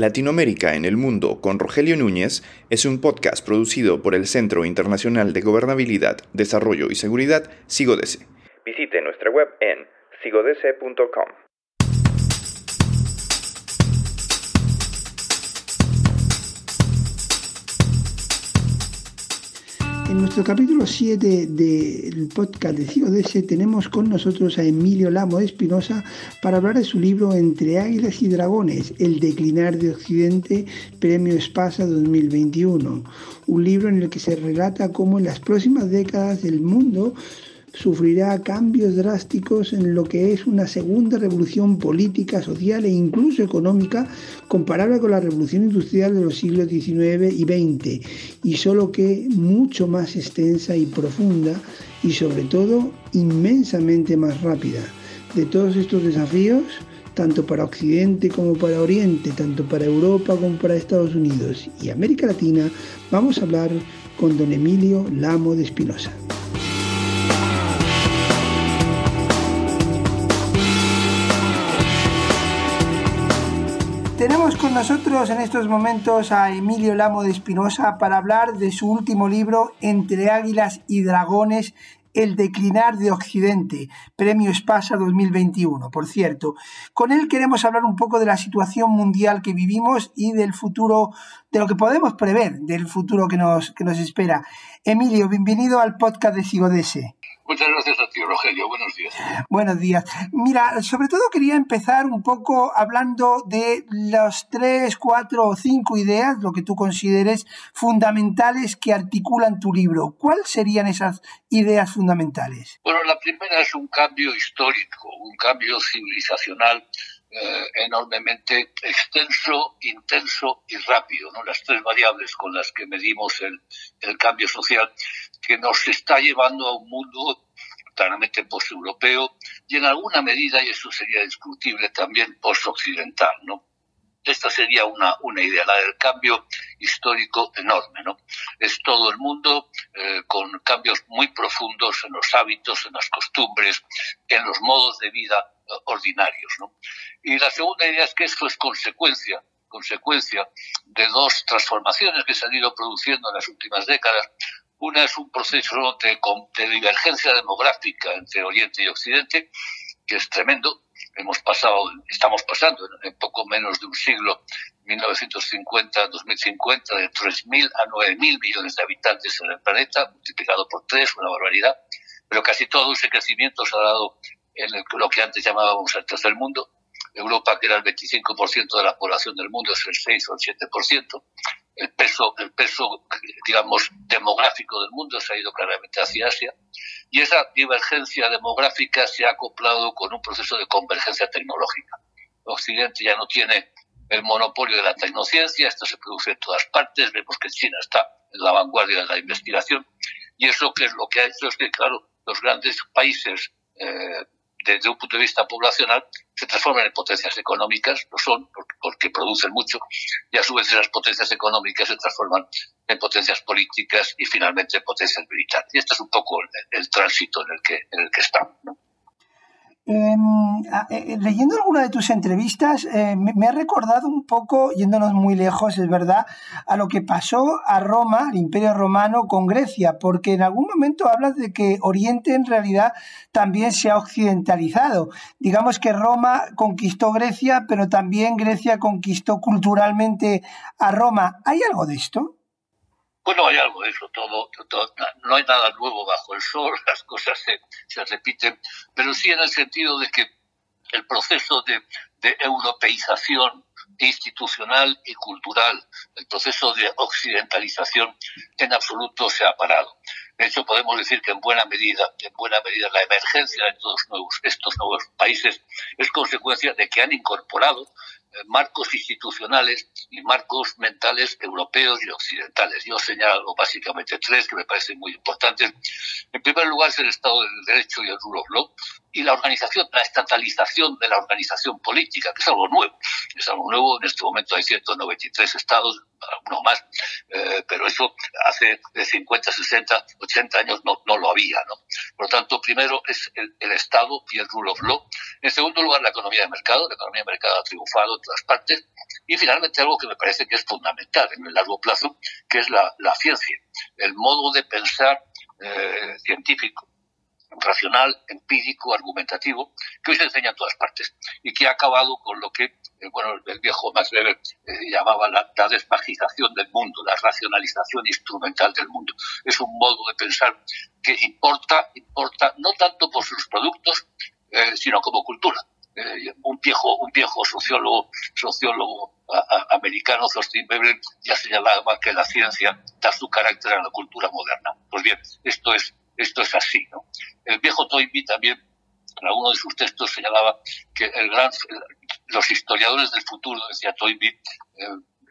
Latinoamérica en el Mundo con Rogelio Núñez es un podcast producido por el Centro Internacional de Gobernabilidad, Desarrollo y Seguridad, SIGODESE. Visite nuestra web en sigodese.com. En nuestro capítulo 7 del podcast de CIODS tenemos con nosotros a Emilio Lamo Espinosa para hablar de su libro Entre Águilas y Dragones, El declinar de Occidente, Premio Espasa 2021. Un libro en el que se relata cómo en las próximas décadas el mundo sufrirá cambios drásticos en lo que es una segunda revolución política, social e incluso económica comparable con la revolución industrial de los siglos XIX y XX, y solo que mucho más extensa y profunda y sobre todo inmensamente más rápida. De todos estos desafíos, tanto para Occidente como para Oriente, tanto para Europa como para Estados Unidos y América Latina, vamos a hablar con don Emilio Lamo de Espinosa. Tenemos con nosotros en estos momentos a Emilio Lamo de Espinosa para hablar de su último libro, Entre Águilas y Dragones, El declinar de Occidente, Premio Espasa 2021, por cierto. Con él queremos hablar un poco de la situación mundial que vivimos y del futuro, de lo que podemos prever, del futuro que nos, que nos espera. Emilio, bienvenido al podcast de Sigodese. Muchas gracias a ti, Rogelio. Buenos días. Buenos días. Mira, sobre todo quería empezar un poco hablando de las tres, cuatro o cinco ideas, lo que tú consideres fundamentales que articulan tu libro. ¿Cuáles serían esas ideas fundamentales? Bueno, la primera es un cambio histórico, un cambio civilizacional eh, enormemente extenso, intenso y rápido, ¿no? las tres variables con las que medimos el, cambio social, que nos está llevando a un mundo claramente post-europeo y en alguna medida, y eso sería discutible, también post-occidental. ¿no? Esta sería una, una idea, la del cambio histórico enorme. ¿no? Es todo el mundo eh, con cambios muy profundos en los hábitos, en las costumbres, en los modos de vida ordinarios. ¿no? Y la segunda idea es que esto es consecuencia consecuencia de dos transformaciones que se han ido produciendo en las últimas décadas. Una es un proceso de, divergencia demográfica entre Oriente y Occidente, que es tremendo. Hemos pasado, estamos pasando en poco menos de un siglo, 1950-2050, de 3.000 a 9.000 millones de habitantes en el planeta, multiplicado por tres, una barbaridad. Pero casi todo ese crecimiento se ha dado en lo que antes llamábamos el tercer mundo. Europa, que era el 25% de la población del mundo, es el 6 o el 7%. El peso, el peso, digamos, demográfico del mundo se ha ido claramente hacia Asia. Y esa divergencia demográfica se ha acoplado con un proceso de convergencia tecnológica. Occidente ya no tiene el monopolio de la tecnociencia, esto se produce en todas partes, vemos que China está en la vanguardia de la investigación, y eso que es lo que ha hecho es que, claro, los grandes países eh, desde un punto de vista poblacional, se transforman en potencias económicas, lo son porque, producen mucho, y a su vez esas potencias económicas se transforman en potencias políticas y finalmente en potencias militares. Y este es un poco el, tránsito en el que, en el que estamos. Eh, leyendo alguna de tus entrevistas, eh, me, ha recordado un poco, yéndonos muy lejos, es verdad, a lo que pasó a Roma, al Imperio Romano, con Grecia, porque en algún momento hablas de que Oriente en realidad también se ha occidentalizado. Digamos que Roma conquistó Grecia, pero también Grecia conquistó culturalmente a Roma. ¿Hay algo de esto? Bueno, hay algo de eso, todo, no hay nada nuevo bajo el sol, las cosas se, repiten, pero sí en el sentido de que el proceso de, europeización institucional y cultural, el proceso de occidentalización en absoluto se ha parado. De hecho, podemos decir que en buena medida, en buena medida, la emergencia de todos estos nuevos países es consecuencia de que han incorporado marcos institucionales y marcos mentales europeos y occidentales. Yo señalo básicamente tres que me parecen muy importantes. En primer lugar es el Estado del Derecho y el rule of law y la organización, la estatalización de la organización política, que es algo nuevo. Es algo nuevo. En este momento hay 193 estados, no más. Eh, pero eso hace 50, 60, 80 años no, no lo había. ¿no? Por lo tanto, primero es el, Estado y el rule of law. En segundo lugar, la economía de mercado. La economía de mercado ha triunfado todas partes. Y finalmente, algo que me parece que es fundamental en el largo plazo, que es la, ciencia. El modo de pensar eh, científico racional, empírico, argumentativo, que hoy se enseña en todas partes y que ha acabado con lo que eh, bueno, el viejo Max Weber eh, llamaba la, la, del mundo, la racionalización instrumental del mundo. Es un modo de pensar que importa, importa no tanto por sus productos, sino como cultura. Un viejo, un viejo sociólogo, sociólogo americano, Thorstein Weber, ya señalaba que la ciencia da su carácter a la cultura moderna. Pues bien, esto es esto es así. ¿no? El viejo Toynbee también, en alguno de sus textos, señalaba que el gran, los historiadores del futuro, decía Toynbee, eh,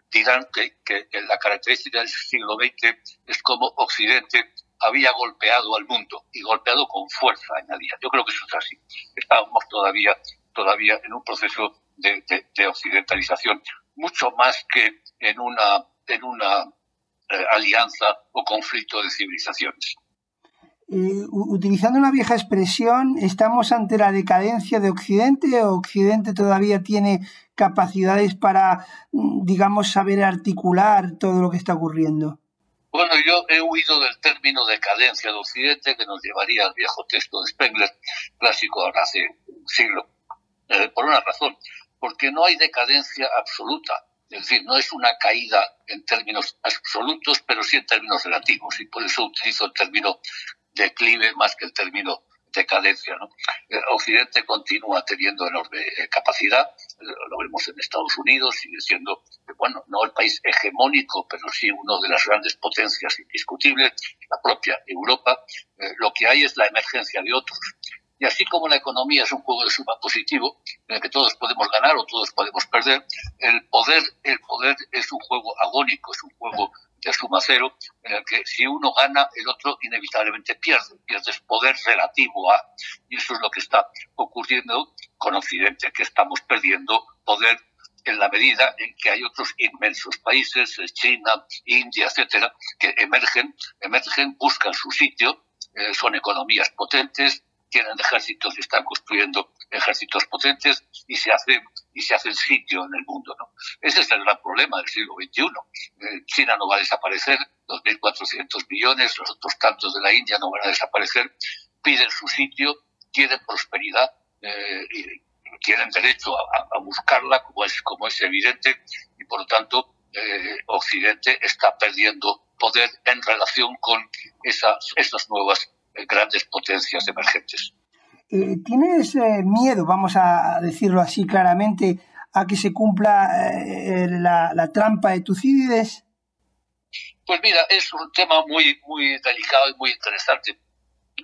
dirán que, que, la característica del siglo XX es como Occidente había golpeado al mundo y golpeado con fuerza, añadía. Yo creo que eso es así. Estábamos todavía, todavía en un proceso de, de, occidentalización, mucho más que en una, en una eh, alianza o conflicto de civilizaciones. Eh, utilizando una vieja expresión, ¿estamos ante la decadencia de Occidente o Occidente todavía tiene capacidades para, mm, digamos, saber articular todo lo que está ocurriendo? Bueno, yo he huido del término decadencia de Occidente que nos llevaría al viejo texto de Spengler, clásico de hace un siglo, eh, por una razón, porque no hay decadencia absoluta. Es decir, no es una caída en términos absolutos, pero sí en términos relativos. Y por eso utilizo el término declive más que el término decadencia. Eh, Occidente continúa teniendo enorme eh, capacidad, lo vemos en Estados Unidos, sigue siendo, bueno, no el país hegemónico, pero sí uno de las grandes potencias indiscutibles, la propia Europa. lo que hay es la emergencia de otros. Y así como la economía es un juego de suma positivo, en el que todos podemos ganar o todos podemos perder, el poder, el poder es un juego agónico, es un juego de suma cero, en el que si uno gana, el otro inevitablemente pierde, pierdes poder relativo a. Y eso es lo que está ocurriendo con Occidente, que estamos perdiendo poder en la medida en que hay otros inmensos países, China, India, etcétera, que emergen, emergen, buscan su sitio, eh, son economías potentes, tienen ejércitos y están construyendo ejércitos potentes y se hace y se hace el sitio en el mundo. ¿no? Ese es el gran problema del siglo XXI. Eh, China no va a desaparecer, 2.400 millones, los otros tantos de la India no van a desaparecer, piden su sitio, quieren prosperidad eh, y tienen derecho a, buscarla, como es, como es evidente, y por lo tanto eh, Occidente está perdiendo poder en relación con esas nuevas grandes potencias emergentes. Eh, ¿Tienes eh, miedo, vamos a decirlo así claramente, a que se cumpla eh, la, trampa de Tucídides? Pues mira, es un tema muy, muy delicado y muy interesante.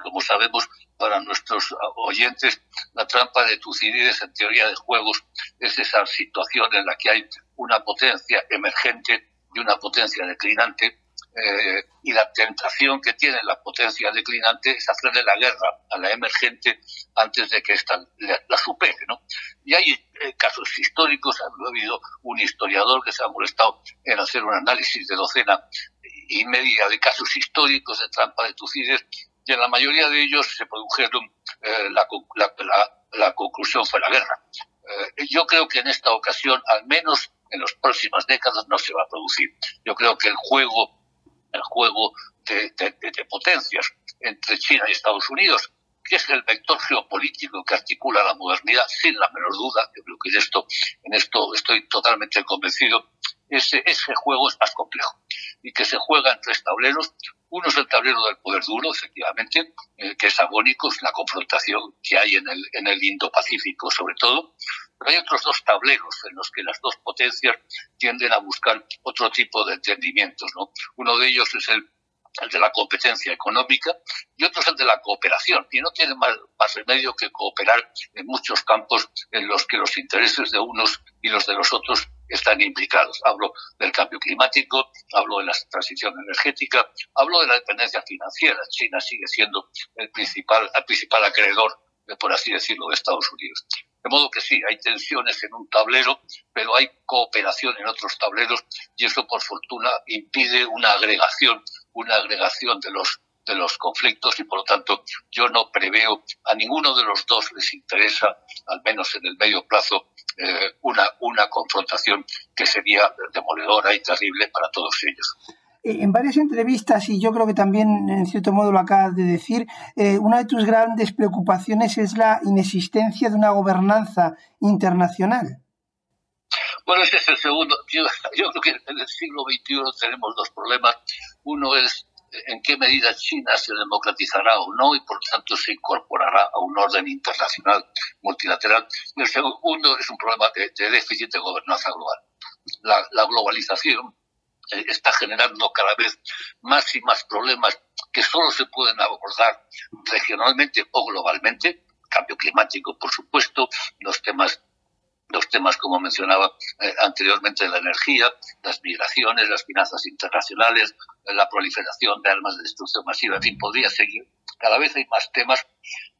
Como sabemos, para nuestros oyentes, la trampa de Tucídides en teoría de juegos es esa situación en la que hay una potencia emergente y una potencia declinante eh, y la tentación que tiene la potencia declinante es hacerle la guerra a la emergente antes de que ésta la, supere. ¿no? Y hay eh, casos históricos, ha habido un historiador que se ha molestado en hacer un análisis de docena y media de casos históricos de trampa de Tucídides y en la mayoría de ellos se produjeron, eh, la, la, conclusión fue la guerra. yo creo que en esta ocasión, al menos en las próximas décadas, no se va a producir. Yo creo que el juego el juego de, potencias entre China y Estados Unidos, que es el vector geopolítico que articula la modernidad, sin la menor duda, yo creo que en esto, en esto estoy totalmente convencido, ese, juego es más complejo y que se juega en tres tableros. Uno es el tablero del poder duro, efectivamente, eh, que es agónico, es la confrontación que hay en el, en el Indo-Pacífico sobre todo, pero hay otros dos tableros en los que las dos potencias tienden a buscar otro tipo de entendimientos. ¿no? Uno de ellos es el, de la competencia económica y otro es el de la cooperación. Y no tiene más, remedio que cooperar en muchos campos en los que los intereses de unos y los de los otros están implicados. Hablo del cambio climático, hablo de la transición energética, hablo de la dependencia financiera. China sigue siendo el principal, el principal acreedor, por así decirlo, de Estados Unidos. De modo que sí, hay tensiones en un tablero, pero hay cooperación en otros tableros y eso, por fortuna, impide una agregación, una agregación de los de los conflictos y por lo tanto yo no preveo a ninguno de los dos les interesa, al menos en el medio plazo, eh, una, una confrontación que sería demoledora y terrible para todos ellos. Eh, en varias entrevistas, y yo creo que también en cierto modo lo acabas de decir, eh, una de tus grandes preocupaciones es la inexistencia de una gobernanza internacional. Bueno, ese es el segundo. Yo, creo que en el siglo XXI tenemos dos problemas. Uno es en qué medida China se democratizará o no y por tanto se incorporará a un orden internacional multilateral. Y el segundo es un problema de, déficit de gobernanza global. La, globalización eh, está generando cada vez más y más problemas que solo se pueden abordar regionalmente o globalmente. Cambio climático, por supuesto, los temas los temas, como mencionaba eh, anteriormente, la energía, las migraciones, las finanzas internacionales, la proliferación de armas de destrucción masiva, en fin, podría seguir. Cada vez hay más temas,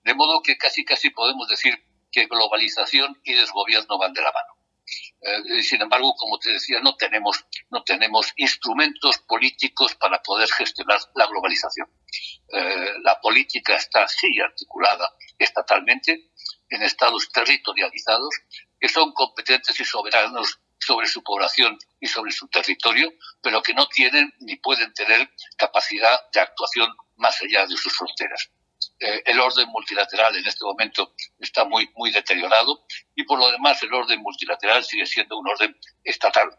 de modo que casi casi podemos decir que globalización y desgobierno van de la mano. Eh, sin embargo, como te decía, no tenemos, no tenemos instrumentos políticos para poder gestionar la globalización. Eh, la política está sí articulada estatalmente en estados territorializados que son competentes y soberanos sobre su población y sobre su territorio, pero que no tienen ni pueden tener capacidad de actuación más allá de sus fronteras. Eh, el orden multilateral en este momento está muy, muy deteriorado y por lo demás el orden multilateral sigue siendo un orden estatal.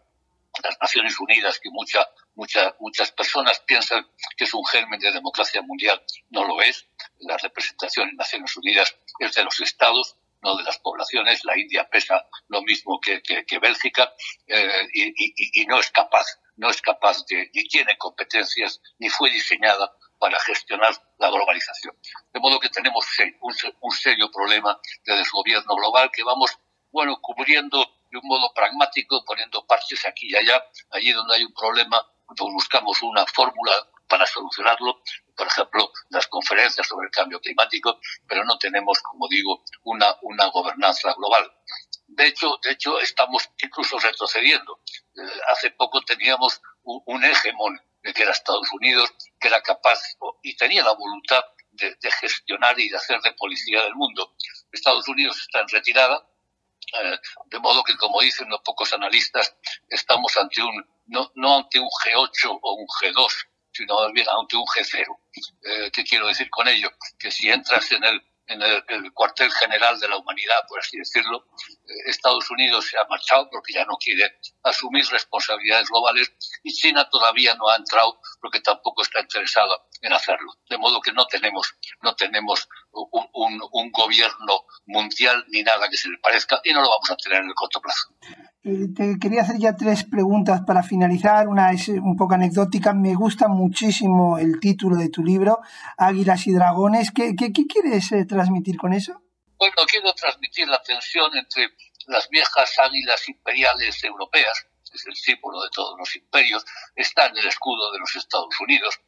Las Naciones Unidas, que mucha, mucha, muchas personas piensan que es un germen de democracia mundial, no lo es. La representación en Naciones Unidas es de los estados no de las poblaciones. La India pesa lo mismo que, Bélgica eh, y, no es capaz, no es capaz de, ni tiene competencias, ni fue diseñada para gestionar la globalización. De modo que tenemos un, serio problema de desgobierno global que vamos, bueno, cubriendo de un modo pragmático, poniendo parches aquí y allá, allí donde hay un problema, pues buscamos una fórmula para solucionarlo, por ejemplo, las conferencias sobre el cambio climático, pero no tenemos, como digo, una, una gobernanza global. De hecho, de hecho, estamos incluso retrocediendo. Eh, hace poco teníamos un, hegemón, que era Estados Unidos, que era capaz y tenía la voluntad de, gestionar y de hacer de policía del mundo. Estados Unidos está en retirada, eh, de modo que, como dicen los pocos analistas, estamos ante un, no, ante un G8 o un G2, sino más bien ante un G0. Eh, ¿Qué quiero decir con ello? Que si entras en el, en el, cuartel general de la humanidad, por así decirlo, eh, Estados Unidos se ha marchado porque ya no quiere asumir responsabilidades globales y China todavía no ha entrado porque tampoco está interesada en hacerlo. De modo que no tenemos, no tenemos un, gobierno mundial ni nada que se le parezca y no lo vamos a tener en el corto plazo. Eh, te quería hacer ya tres preguntas para finalizar. Una es un poco anecdótica. Me gusta muchísimo el título de tu libro, Águilas y Dragones. ¿Qué, qué, quieres eh, transmitir con eso? Bueno, quiero transmitir la tensión entre las viejas águilas imperiales europeas, es el símbolo de todos los imperios, está en el escudo de los Estados Unidos.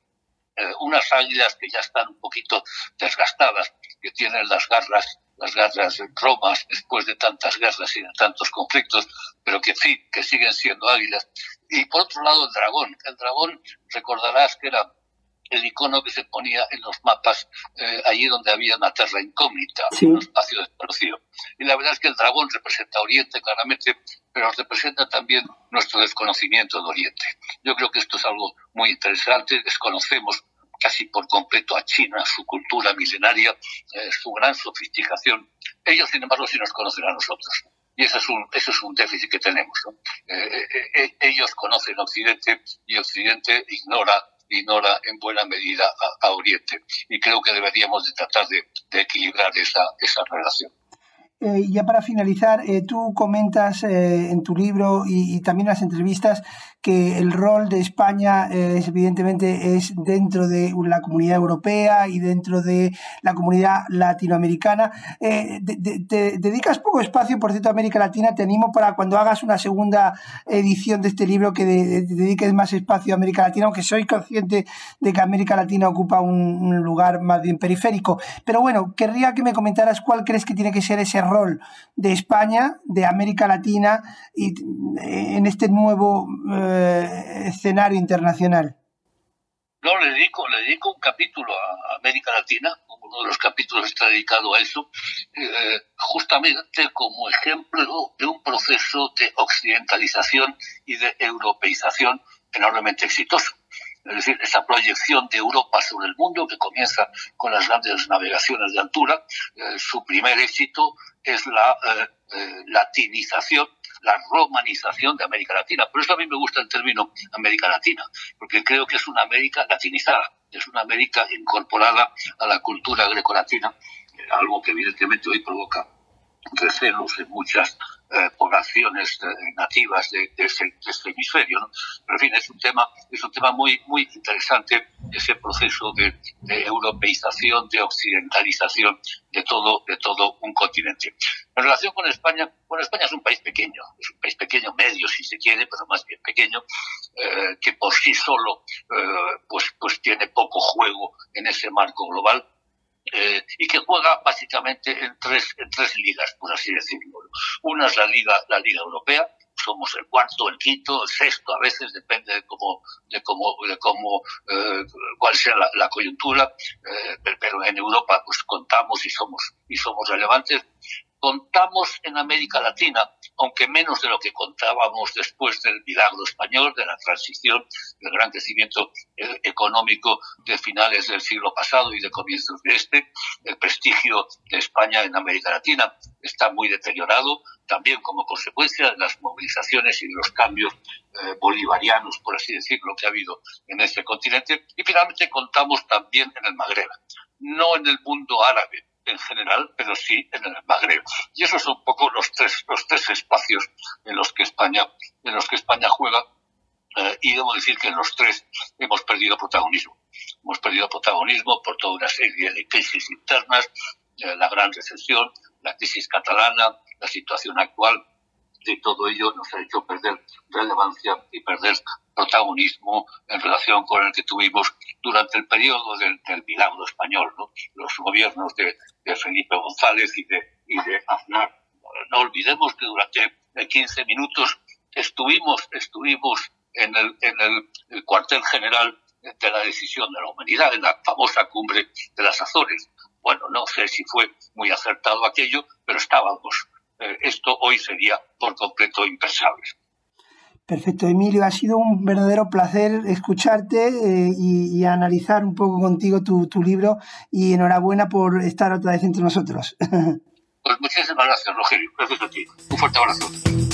Eh, unas águilas que ya están un poquito desgastadas, que tienen las garras las guerras romas después de tantas guerras y de tantos conflictos, pero que sí, que siguen siendo águilas. Y por otro lado, el dragón. El dragón, recordarás que era el icono que se ponía en los mapas eh, allí donde había una tierra incógnita, un espacio desconocido. Y la verdad es que el dragón representa Oriente claramente, pero representa también nuestro desconocimiento de Oriente. Yo creo que esto es algo muy interesante. Desconocemos casi por completo a China, su cultura milenaria, eh, su gran sofisticación. Ellos, sin embargo, sí nos conocen a nosotros. Y ese es un, ese es un déficit que tenemos. Eh, eh, ellos conocen Occidente y Occidente ignora ignora en buena medida a, Oriente. Y creo que deberíamos de tratar de, equilibrar esa, esa relación. Eh, ya para finalizar, eh, tú comentas en tu libro y, también en las entrevistas que el rol de España es, evidentemente es dentro de la comunidad europea y dentro de la comunidad latinoamericana. te dedicas poco espacio, por cierto, a América Latina. Te animo para cuando hagas una segunda edición de este libro que dediques más espacio a América Latina, aunque soy consciente de que América Latina ocupa un lugar más bien periférico. Pero bueno, querría que me comentaras cuál crees que tiene que ser ese rol de España, de América Latina y en este nuevo eh, escenario internacional. No, le dedico, le dedico un capítulo a América Latina, uno de los capítulos está dedicado a eso, eh, justamente como ejemplo de un proceso de occidentalización y de europeización enormemente exitoso es decir, esa proyección de Europa sobre el mundo que comienza con las grandes navegaciones de altura. Eh, su primer éxito es la eh, eh, latinización, la romanización de América Latina. Por eso a mí me gusta el término América Latina, porque creo que es una América latinizada, es una América incorporada a la cultura grecolatina, algo que evidentemente hoy provoca recelos en muchas eh, poblaciones eh, nativas de, ese, este hemisferio. ¿no? Pero en fin, es un tema, es un tema muy, muy interesante ese proceso de, europeización, de occidentalización de todo, de todo un continente. En relación con España, bueno, España es un país pequeño, es un país pequeño, medio si se quiere, pero más bien pequeño, eh, que por sí solo pues, pues tiene poco juego en ese marco global eh, y que juega básicamente en tres, en tres ligas, por así decirlo. Una es la liga, la liga europea, somos el cuarto, el quinto, el sexto, a veces depende de cómo, de cómo, de cómo eh, cuál sea la, coyuntura, eh, pero en Europa pues contamos y somos y somos relevantes contamos en América Latina, aunque menos de lo que contábamos después del milagro español, de la transición, del gran crecimiento eh, económico de finales del siglo pasado y de comienzos de este. El prestigio de España en América Latina está muy deteriorado, también como consecuencia de las movilizaciones y de los cambios eh, bolivarianos, por así decirlo, que ha habido en este continente. Y finalmente contamos también en el Magreb, no en el mundo árabe, en general, pero sí en el Magreb. Y esos son un poco los tres, los tres espacios en los que España, en los que España juega. Eh, y debo decir que en los tres hemos perdido protagonismo. Hemos perdido protagonismo por toda una serie de crisis internas, eh, la gran recesión, la crisis catalana, la situación actual, de todo ello nos ha hecho perder relevancia y perder protagonismo en relación con el que tuvimos durante el periodo del, milagro español, los gobiernos de, Felipe González y de, y de Aznar. No olvidemos que durante 15 minutos estuvimos, estuvimos en, el, en el, cuartel general de la decisión de la humanidad, en la famosa cumbre de las Azores. Bueno, no sé si fue muy acertado aquello, pero estábamos. Eh, esto hoy sería por completo impensable. Perfecto, Emilio, ha sido un verdadero placer escucharte eh, y, analizar un poco contigo tu, tu, libro y enhorabuena por estar otra vez entre nosotros. Pues muchísimas gracias, Rogelio. Gracias a ti. Un fuerte abrazo.